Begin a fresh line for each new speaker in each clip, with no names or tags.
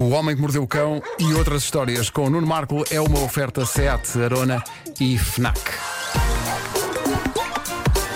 O Homem que Mordeu o Cão e outras histórias com o Nuno Marco é uma oferta SEAT, Arona e FNAC.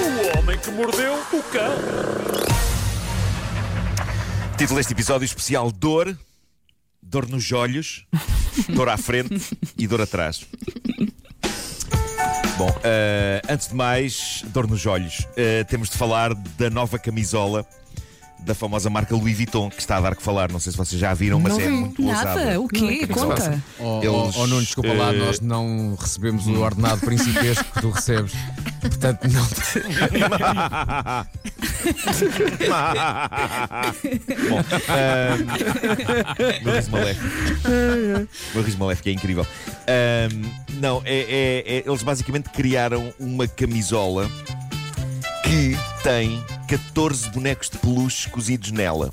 O homem que mordeu o cão.
Título deste episódio especial: Dor, dor nos olhos, dor à frente e dor atrás. Bom, eh, antes de mais, dor nos olhos. Eh, temos de falar da nova camisola da famosa marca Louis Vuitton, que está a dar que falar. Não sei se vocês já viram, mas
não
é muito
nada.
ousada.
O quê? Conta.
Oh,
Eles,
oh, oh, Nuno, desculpa lá,
eh,
nós não recebemos o ordenado principesco que tu recebes. Portanto, não.
Bom, ahm, meu riso maléfico. meu riso maléfico é incrível. Ahm, não, é, é- é- eles basicamente criaram uma camisola que tem 14 bonecos de peluche cozidos nela.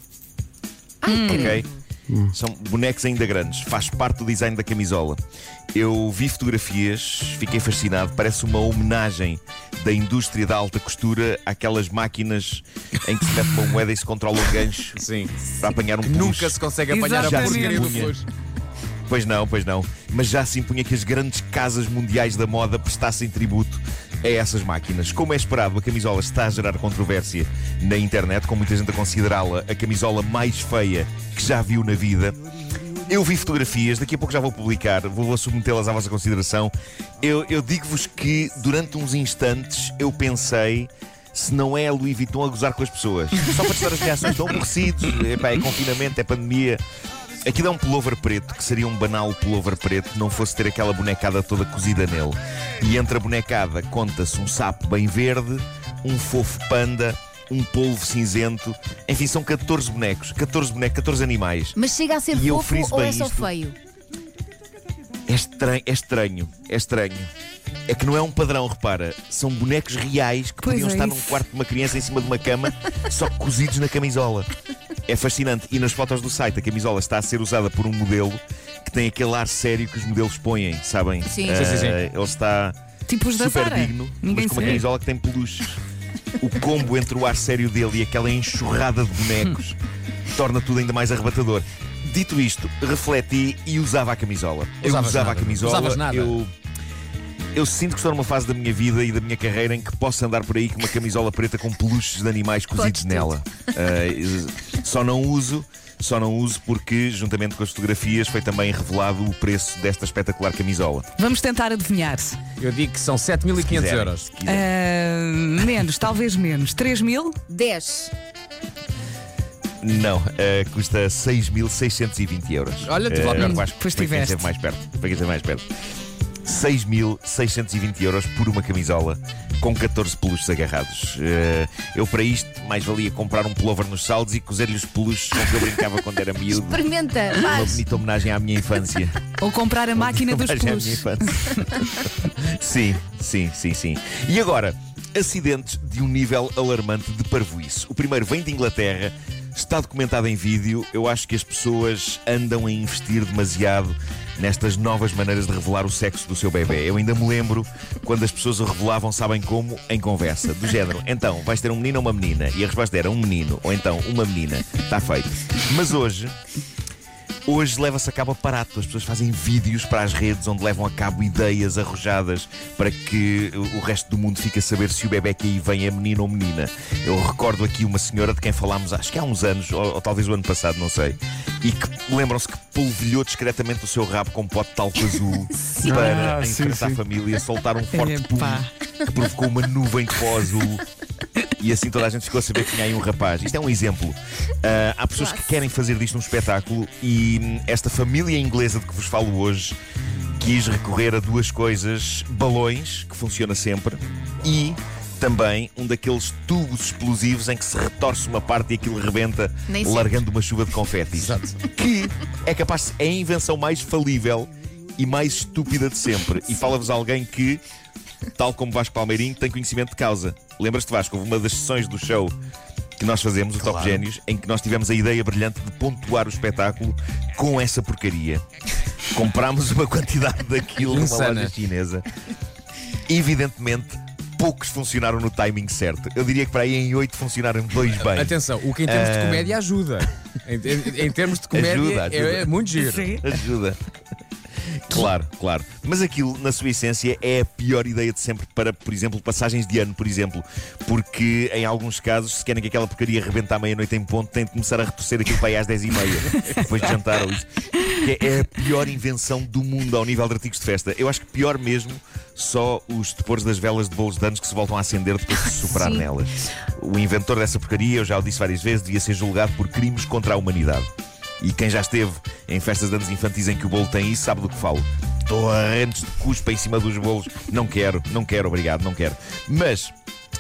ok? São bonecos ainda grandes, faz parte do design da camisola. Eu vi fotografias, fiquei fascinado. Parece uma homenagem da indústria da alta costura àquelas máquinas em que se mete uma moeda e se controla um gancho
Sim.
para apanhar um peluche.
Nunca se consegue apanhar
Exatamente.
a porcaria do peluche.
Pois não, pois não. Mas já se impunha que as grandes casas mundiais da moda prestassem tributo a essas máquinas. Como é esperado, a camisola está a gerar controvérsia na internet, com muita gente a considerá-la a camisola mais feia que já viu na vida. Eu vi fotografias, daqui a pouco já vou publicar, vou submetê-las à vossa consideração. Eu, eu digo-vos que durante uns instantes eu pensei se não é a Louis Vuitton a gozar com as pessoas. Só para testar as reações, estão aborrecidos. É confinamento, é pandemia. Aquilo é um pullover preto, que seria um banal pullover preto, não fosse ter aquela bonecada toda cozida nele. E entre a bonecada conta-se um sapo bem verde, um fofo panda, um polvo cinzento. Enfim, são 14 bonecos, 14 bonecos, 14 animais.
Mas chega a ser
E
fofo ou é só
isto.
feio?
É estranho, é estranho, é estranho. É que não é um padrão, repara. São bonecos reais que
Pois
podiam
é
estar num
isso.
quarto de uma criança em cima de uma cama, só cozidos na camisola. É fascinante. E nas fotos do site, a camisola está a ser usada por um modelo que tem aquele ar sério que os modelos põem, sabem?
Sim.
Eh,
Sim, sim, sim.
Ele está
Tipo os
super digno,
Ninguém
mas com uma camisola que tem peluches. O combo entre o ar sério dele e aquela enxurrada de bonecos torna tudo ainda mais arrebatador. Dito isto, refleti e usava a camisola. Eu
Usavas
usava
nada.
a camisola.
Usavas nada.
Eu, eu sinto que estou numa fase da minha vida e da minha carreira em que posso andar por aí com uma camisola preta com peluches de animais cozidos nela. Ah, só não uso. Só não uso porque, juntamente com as fotografias, foi também revelado o preço desta espetacular camisola.
Vamos tentar adivinhar.
Eu digo que são 7.500
Quiserem,
euros.
se.
Ah, menos, talvez menos. 3 mil?
10.
Não, eh, custa 6.620 euros.
Olha,
eu acho que
Pois
quem
tiveste.
esteve mais perto. Foi quem esteve mais perto. 6.620 euros por uma camisola com 14 peluches agarrados. Eh, eu, para isto, mais valia comprar um pullover nos saldos e cozer-lhe os peluches com que eu brincava quando era miúdo.
Experimenta,
Uma
faz.
bonita homenagem à minha infância.
Ou comprar a máquina dos
Homenagem à minha
peluches?
infância. sim, sim, sim, sim. E agora, acidentes de um nível alarmante de parvoíce. O primeiro vem de Inglaterra, está documentado em vídeo. Eu acho que as pessoas andam a investir demasiado nestas novas maneiras de revelar o sexo do seu bebê. Eu ainda me lembro quando as pessoas o revelavam, sabem como? Em conversa, do género. Então, vais ter um menino ou uma menina? E a resposta era um menino, ou então uma menina. Está feito. Mas hoje, Hoje leva-se a cabo aparato. As pessoas fazem vídeos para as redes onde levam a cabo ideias arrojadas para que o resto do mundo fique a saber se o bebê que aí vem é menino ou menina. Eu recordo aqui uma senhora de quem falámos acho que há uns anos, ou, ou talvez o ano passado, não sei, e que lembram-se que polvilhou discretamente o seu rabo com um pote de talco azul para,
Ah,
em
sim, sim.
família, soltar um forte pum que provocou uma nuvem de pó azul. E assim toda a gente ficou a saber que tinha aí um rapaz. Isto é um exemplo. Ah, há pessoas que querem fazer disto um espetáculo e hum, esta família inglesa de que vos falo hoje quis recorrer a duas coisas: balões, que funciona sempre, e também um daqueles tubos explosivos em que se retorce uma parte e aquilo rebenta,
Nem sempre.
largando uma chuva de confetis. Que é capaz, é a invenção mais falível e mais estúpida de sempre. E fala-vos alguém que tal como Vasco Palmeirinho, tem conhecimento de causa. Lembras-te, Vasco? Houve uma das sessões do show que nós fazemos, o Top Génios, em que nós tivemos a ideia brilhante de pontuar o espetáculo com essa porcaria. Comprámos uma quantidade daquilo numa loja chinesa. Evidentemente, poucos funcionaram no timing certo. Eu diria que para aí em 8 funcionaram dois bem.
Atenção, o que em termos de
Ah.
comédia ajuda. Em, em- em termos de comédia
Ajuda, ajuda.
É, é muito giro.
Sim.
Ajuda. Claro, claro. Mas aquilo, na sua essência, é a pior ideia de sempre para, por exemplo, passagens de ano, por exemplo. Porque, em alguns casos, se querem que aquela porcaria rebente à meia-noite em ponto, têm de começar a retorcer aquilo para aí às 10h30, depois de jantar ou isso. Que é a pior invenção do mundo ao nível de artigos de festa. Eu acho que pior mesmo só os depores das velas de bolos de anos que se voltam a acender depois de se soprar
Sim.
nelas. O inventor dessa porcaria, eu já o disse várias vezes, devia ser julgado por crimes contra a humanidade. E quem já esteve em festas de anos infantis em que o bolo tem isso sabe do que falo. Torrentes de cuspa em cima dos bolos. Não quero, não quero, obrigado, não quero. Mas,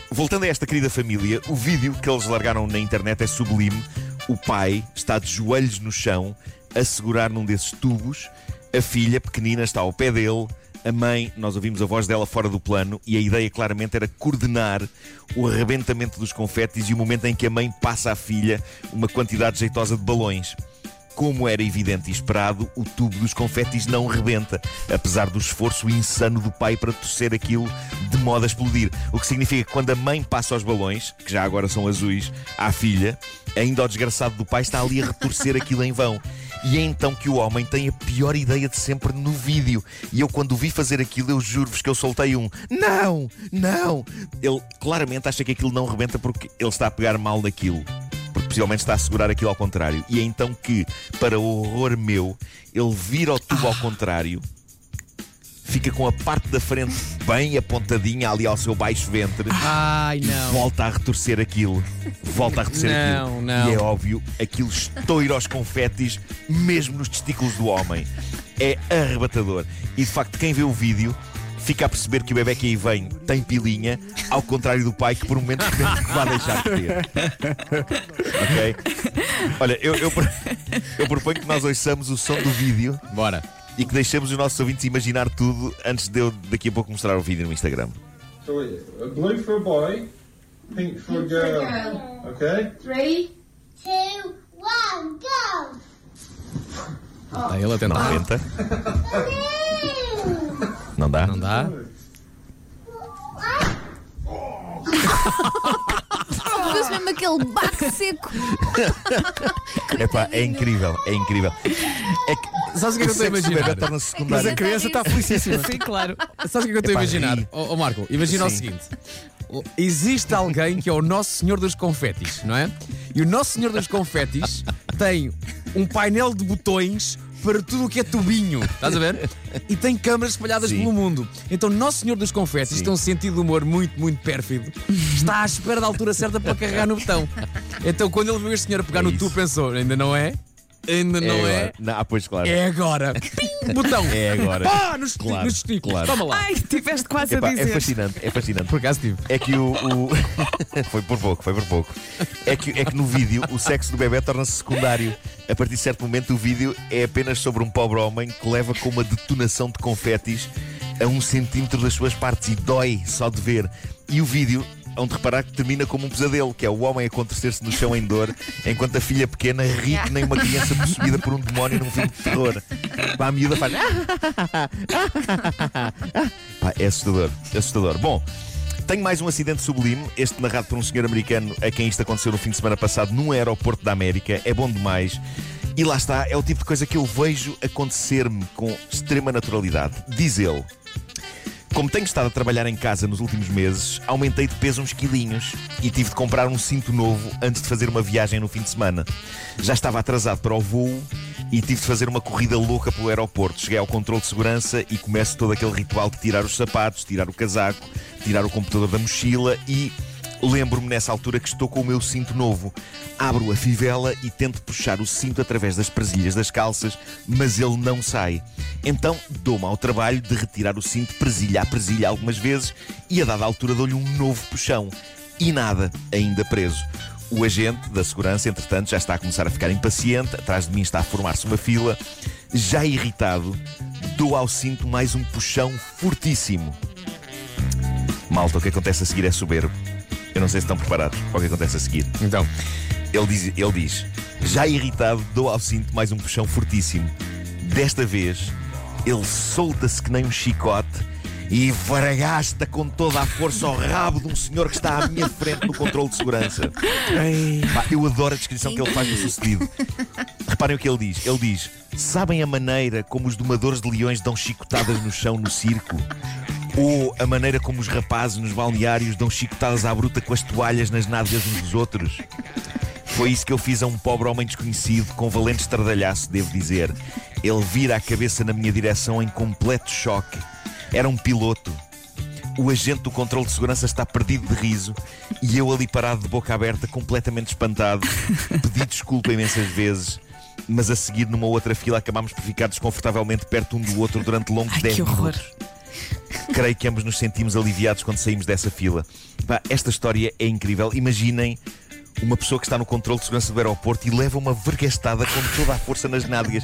voltando a esta querida família, o vídeo que eles largaram na internet é sublime. O pai está de joelhos no chão a segurar num desses tubos. A filha, pequenina, está ao pé dele. A mãe, nós ouvimos a voz dela fora do plano e a ideia claramente era coordenar o arrebentamento dos confetes e o momento em que a mãe passa à filha uma quantidade jeitosa de balões. Como era evidente e esperado, o tubo dos confetes não rebenta, apesar do esforço insano do pai para torcer aquilo de modo a explodir. O que significa que quando a mãe passa os balões, que já agora são azuis, à filha, ainda o desgraçado do pai está ali a retorcer aquilo em vão. E é então que o homem tem a pior ideia de sempre no vídeo. E eu, quando vi fazer aquilo, eu juro-vos que eu soltei um Não! Não! Ele claramente acha que aquilo não rebenta porque ele está a pegar mal naquilo possivelmente está a segurar aquilo ao contrário. E é então que, para o horror meu, ele vira o tubo ao contrário, fica com a parte da frente bem apontadinha ali ao seu baixo ventre.
Ai, não.
Volta a retorcer aquilo. Volta a retorcer
Não,
aquilo.
não.
E é óbvio, aquilo estoura os confetes, mesmo nos testículos do homem. É arrebatador. E de facto, quem vê o vídeo fica a perceber que o bebê que aí vem tem pilinha, ao contrário do pai que por um momento pensa que vai deixar de ter. Ok? Olha, eu, eu, eu proponho que nós ouçamos o som do vídeo
Bora.
e que deixemos os nossos ouvintes imaginar tudo antes de eu daqui a pouco mostrar o vídeo no Instagram.
So uh, blue for a boy, pink for girl. Okay?
Three, two, one, go!
Está ele a
Não
tentar.
Não dá?
Não dá?
Fez mesmo aquele baque seco.
Epá, é incrível, é incrível. É que,
Sabes o que é que eu estou a
o
imaginar?
torna-se
Mas
secundário.
a criança está felicíssima.
Sim, claro.
Sabes o que é que eu estou a imaginar? Ó ó, Marco, imagina o
Sim.
seguinte: existe alguém que é o Nosso Senhor dos Confetis, não é? E o Nosso Senhor dos Confetis tem um painel de botões para tudo o que é tubinho, estás a ver? E tem câmaras espalhadas
Sim.
pelo mundo. Então, Nosso Senhor dos Confetis
Sim.
tem um sentido de humor muito, muito pérfido. Está à espera da altura certa para carregar no botão. Então, quando ele viu este senhor pegar
É
no tubo, pensou: ainda não é? Ainda não é?
agora. Não, ah, pois claro.
É agora. Pim, botão.
É agora.
Pá, nos,
Claro,
nos testículos.
claro.
Toma lá.
Ai, tiveste quase
Epá,
a
é
dizer.
fascinante, é fascinante.
Por acaso tive.
É que o. o- foi por pouco, foi por pouco. É que, é que no vídeo o sexo do bebê torna-se secundário. A partir de certo momento o vídeo é apenas sobre um pobre homem que leva com uma detonação de confetis a um centímetro das suas partes e dói só de ver. E o vídeo. Hão de reparar que termina como um pesadelo, que é o homem a contorcer-se no chão em dor, enquanto a filha pequena ri que nem uma criança possuída por um demónio num filme de terror. Pá, a miúda faz. Pá, é assustador, é assustador. Bom, tenho mais um acidente sublime, este narrado por um senhor americano a quem isto aconteceu no fim de semana passado num aeroporto da América. É bom demais. E lá está, é o tipo de coisa que eu vejo acontecer-me com extrema naturalidade. Diz ele. Como tenho estado a trabalhar em casa nos últimos meses, aumentei de peso uns quilinhos e tive de comprar um cinto novo antes de fazer uma viagem no fim de semana. Já estava atrasado para o voo e tive de fazer uma corrida louca pelo aeroporto. Cheguei ao controle de segurança e começo todo aquele ritual de tirar os sapatos, tirar o casaco, tirar o computador da mochila e lembro-me nessa altura que estou com o meu cinto novo. Abro a fivela e tento puxar o cinto através das presilhas das calças, mas ele não sai. Então dou-me ao trabalho de retirar o cinto presilha a presilha algumas vezes e a dada altura dou-lhe um novo puxão. E nada, ainda preso. O agente da segurança, entretanto, já está a começar a ficar impaciente, atrás de mim está a formar-se uma fila. Já irritado, dou ao cinto mais um puxão fortíssimo. Malta, o que acontece a seguir é soberbo. Eu não sei se estão preparados para o que acontece a seguir.
Então,
Ele diz, ele diz: Já irritado, dou ao cinto mais um puxão fortíssimo. Desta vez, ele solta-se que nem um chicote e varagaste com toda a força ao rabo de um senhor que está à minha frente no controle de segurança. Pá, eu adoro a descrição que ele faz do sucedido. Reparem o que ele diz. Ele diz: Sabem a maneira como os domadores de leões dão chicotadas no chão no circo? Ou a maneira como os rapazes nos balneários dão chicotadas à bruta com as toalhas nas nádegas uns dos outros? Foi isso que eu fiz a um pobre homem desconhecido com valente estradalhaço, devo dizer. Ele vira a cabeça na minha direção em completo choque. Era um piloto. O agente do controle de segurança está perdido de riso e eu ali parado de boca aberta, completamente espantado. Pedi desculpa imensas vezes, mas a seguir numa outra fila acabámos por ficar desconfortavelmente perto um do outro durante longos
Ai,
10
que horror.
Creio que ambos nos sentimos aliviados quando saímos dessa fila. Pá, esta história é incrível. Imaginem uma pessoa que está no controle de segurança do aeroporto e leva uma vergastada com toda a força nas nádegas.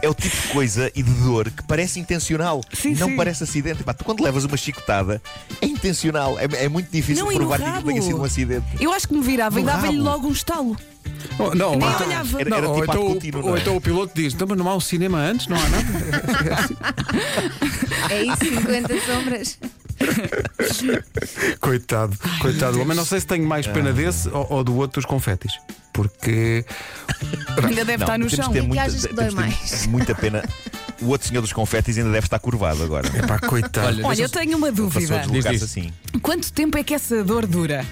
É o tipo de coisa e de dor que parece intencional.
Sim,
não
sim.
parece acidente. Pá, tu quando levas uma chicotada, é intencional. É, é muito difícil
Não, e
provar que tenha sido um acidente.
Eu acho que me virava e
No
dava-lhe
rabo.
logo um estalo.
Oh, não,
Nem
então-
olhava.
Era,
não,
era
ou,
tipo
então,
ato
o-
contínuo,
ou
não é?
então o piloto diz: então, mas não há um cinema antes? Não há nada?
É isso, 50 sombras.
coitado, coitado. Mas não sei se tenho mais pena desse ou, ou do outro dos confetes. Porque.
Ainda deve estar no chão.
de ter
O que é que
muita,
achas que dói
ter muita pena. O outro senhor dos confetes ainda deve estar curvado agora.
Pá, coitado.
Olha,
Olha, eu tenho uma dúvida.
Diz, diz.
assim.
Quanto tempo é que essa dor dura?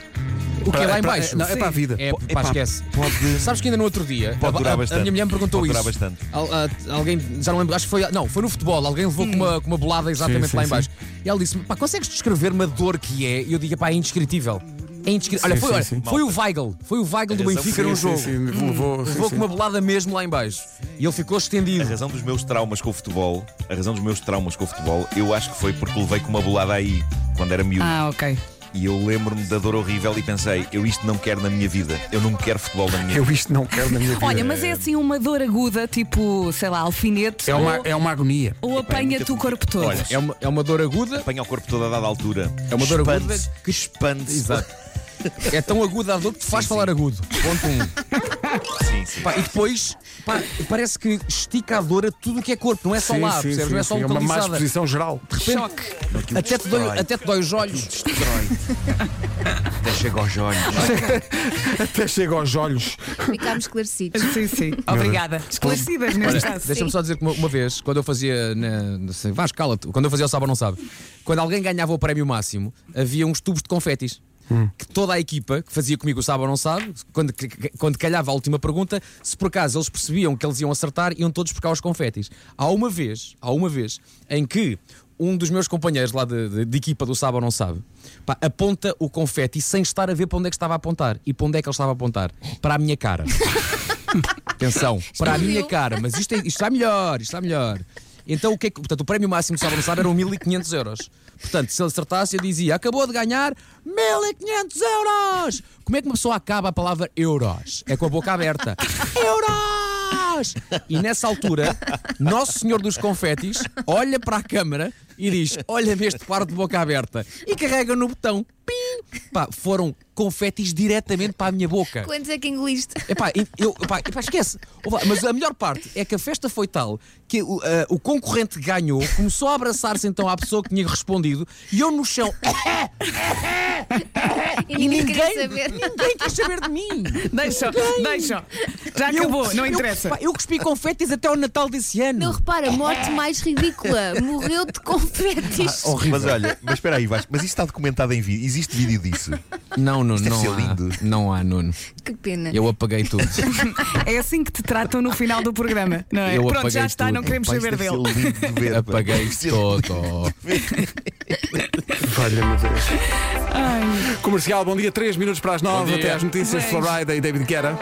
O que é lá em baixo?
não, é para a vida.
É, pá, esquece.
Pode.
Sabes que ainda no outro dia
Pode
a-
durar
a, a
bastante.
minha mulher me perguntou
Pode
isso.
durar bastante.
Al- a- alguém, já não lembro, acho que foi. Não, foi no futebol. Alguém levou com, uma, com uma bolada exatamente
sim,
lá em
sim.
baixo. E ela disse: pá, consegues descrever uma dor que é? E eu digo: pá, é indescritível. É indescritível. Olha, foi,
sim,
olha,
sim.
foi o Weigl. Foi o Weigl do Benfica
Sim,
jogo.
sim, sim, levou, sim,
Levou
sim.
com uma bolada mesmo lá em baixo. E ele ficou
A
estendido.
razão dos meus traumas com o futebol, a razão dos meus traumas com o futebol, eu acho que foi porque levei com uma bolada aí quando era miúdo.
Ah, ok.
E eu lembro-me da dor horrível e pensei, eu isto não quero na minha vida. Eu não quero futebol na minha
Eu
vida.
isto não quero na minha vida.
Olha, mas é assim uma dor aguda, tipo, sei lá, alfinete.
É uma,
ou,
é uma agonia.
ou apanha-te o corpo todo.
Olha, é uma, é uma dor aguda.
Apanha o corpo todo a dada altura.
É uma dor aguda que-
expande-se.
Exato. É tão aguda a dor que te faz
Sim,
falar
sim.
agudo. Ponto um.
Sim, sim.
Pá, e depois, pá, parece que estica a dor a tudo o que é corpo, não é só lá,
sim,
percebes?
sim,
não é só
sim, é uma má exposição geral.
Choque.
até, te dói, até te dói os olhos.
Destrói. Até chega aos olhos.
Até chega aos olhos.
Ficámos esclarecidos.
Sim, sim. Obrigada. Esclarecidas neste caso.
Deixa-me só dizer que uma, uma vez, quando eu fazia. Na, não sei, vá, escala-te, quando eu fazia o Sábado Não Sabe, quando alguém ganhava o prémio máximo, havia uns tubos de confetis. Que toda a equipa que fazia comigo o Sábado Não Sabe, quando, quando calhava a última pergunta, se por acaso eles percebiam que eles iam acertar, iam todos buscar os confetis. Há uma vez, há uma vez, em que um dos meus companheiros lá de, de- de equipa do Sábado Não Sabe pá, aponta o confeti sem estar a ver para onde é que estava a apontar. E para onde é que ele estava a apontar? Para a minha cara. Atenção, para a minha cara, mas isto, é- isto está melhor, isto está melhor. Então o que é que, portanto, o prémio máximo de sábado lançado eram 1500 euros. Portanto, se ele acertasse, eu dizia: acabou de ganhar 1500 euros! Como é que uma pessoa acaba a palavra euros? É com a boca aberta. Euros! E nessa altura, Nosso Senhor dos Confetis olha para a câmara e diz: Olha-me este par de boca aberta. E carrega no botão. Pim! Pá, foram confetis diretamente para a minha boca.
Quantos é que engoliste?
Epá, eu, epá, epá, esquece. Mas a melhor parte é que a festa foi tal que o, ah, o concorrente ganhou começou a abraçar-se então à pessoa que tinha respondido e eu no chão.
E ninguém
ninguém,
saber.
ninguém quis saber de mim.
Deixa, deixa. Já
Eu-
acabou, não
eu-
interessa.
pá, Eu, cuspi confetis até ao Natal desse ano.
Não repara, morte mais ridícula. Morreu de confetes.
Horrível.
Mas olha, mas espera aí, Vasco, mas isto está documentado em vídeo. Existe vídeo disso.
Não, Nuno,
deve
não há.
lindo.
Não há, Nuno.
Que pena.
Eu apaguei tudo.
É assim que te tratam no final do programa, não é?
Eu
Pronto, já está,
tudo.
não queremos
isto
saber dele.
de ver,
apaguei todo.
Valha-me Deus.
Ai.
Comercial, bom dia, 3 minutos para as 9,
Bom
até às notícias. Florida e David Guerra.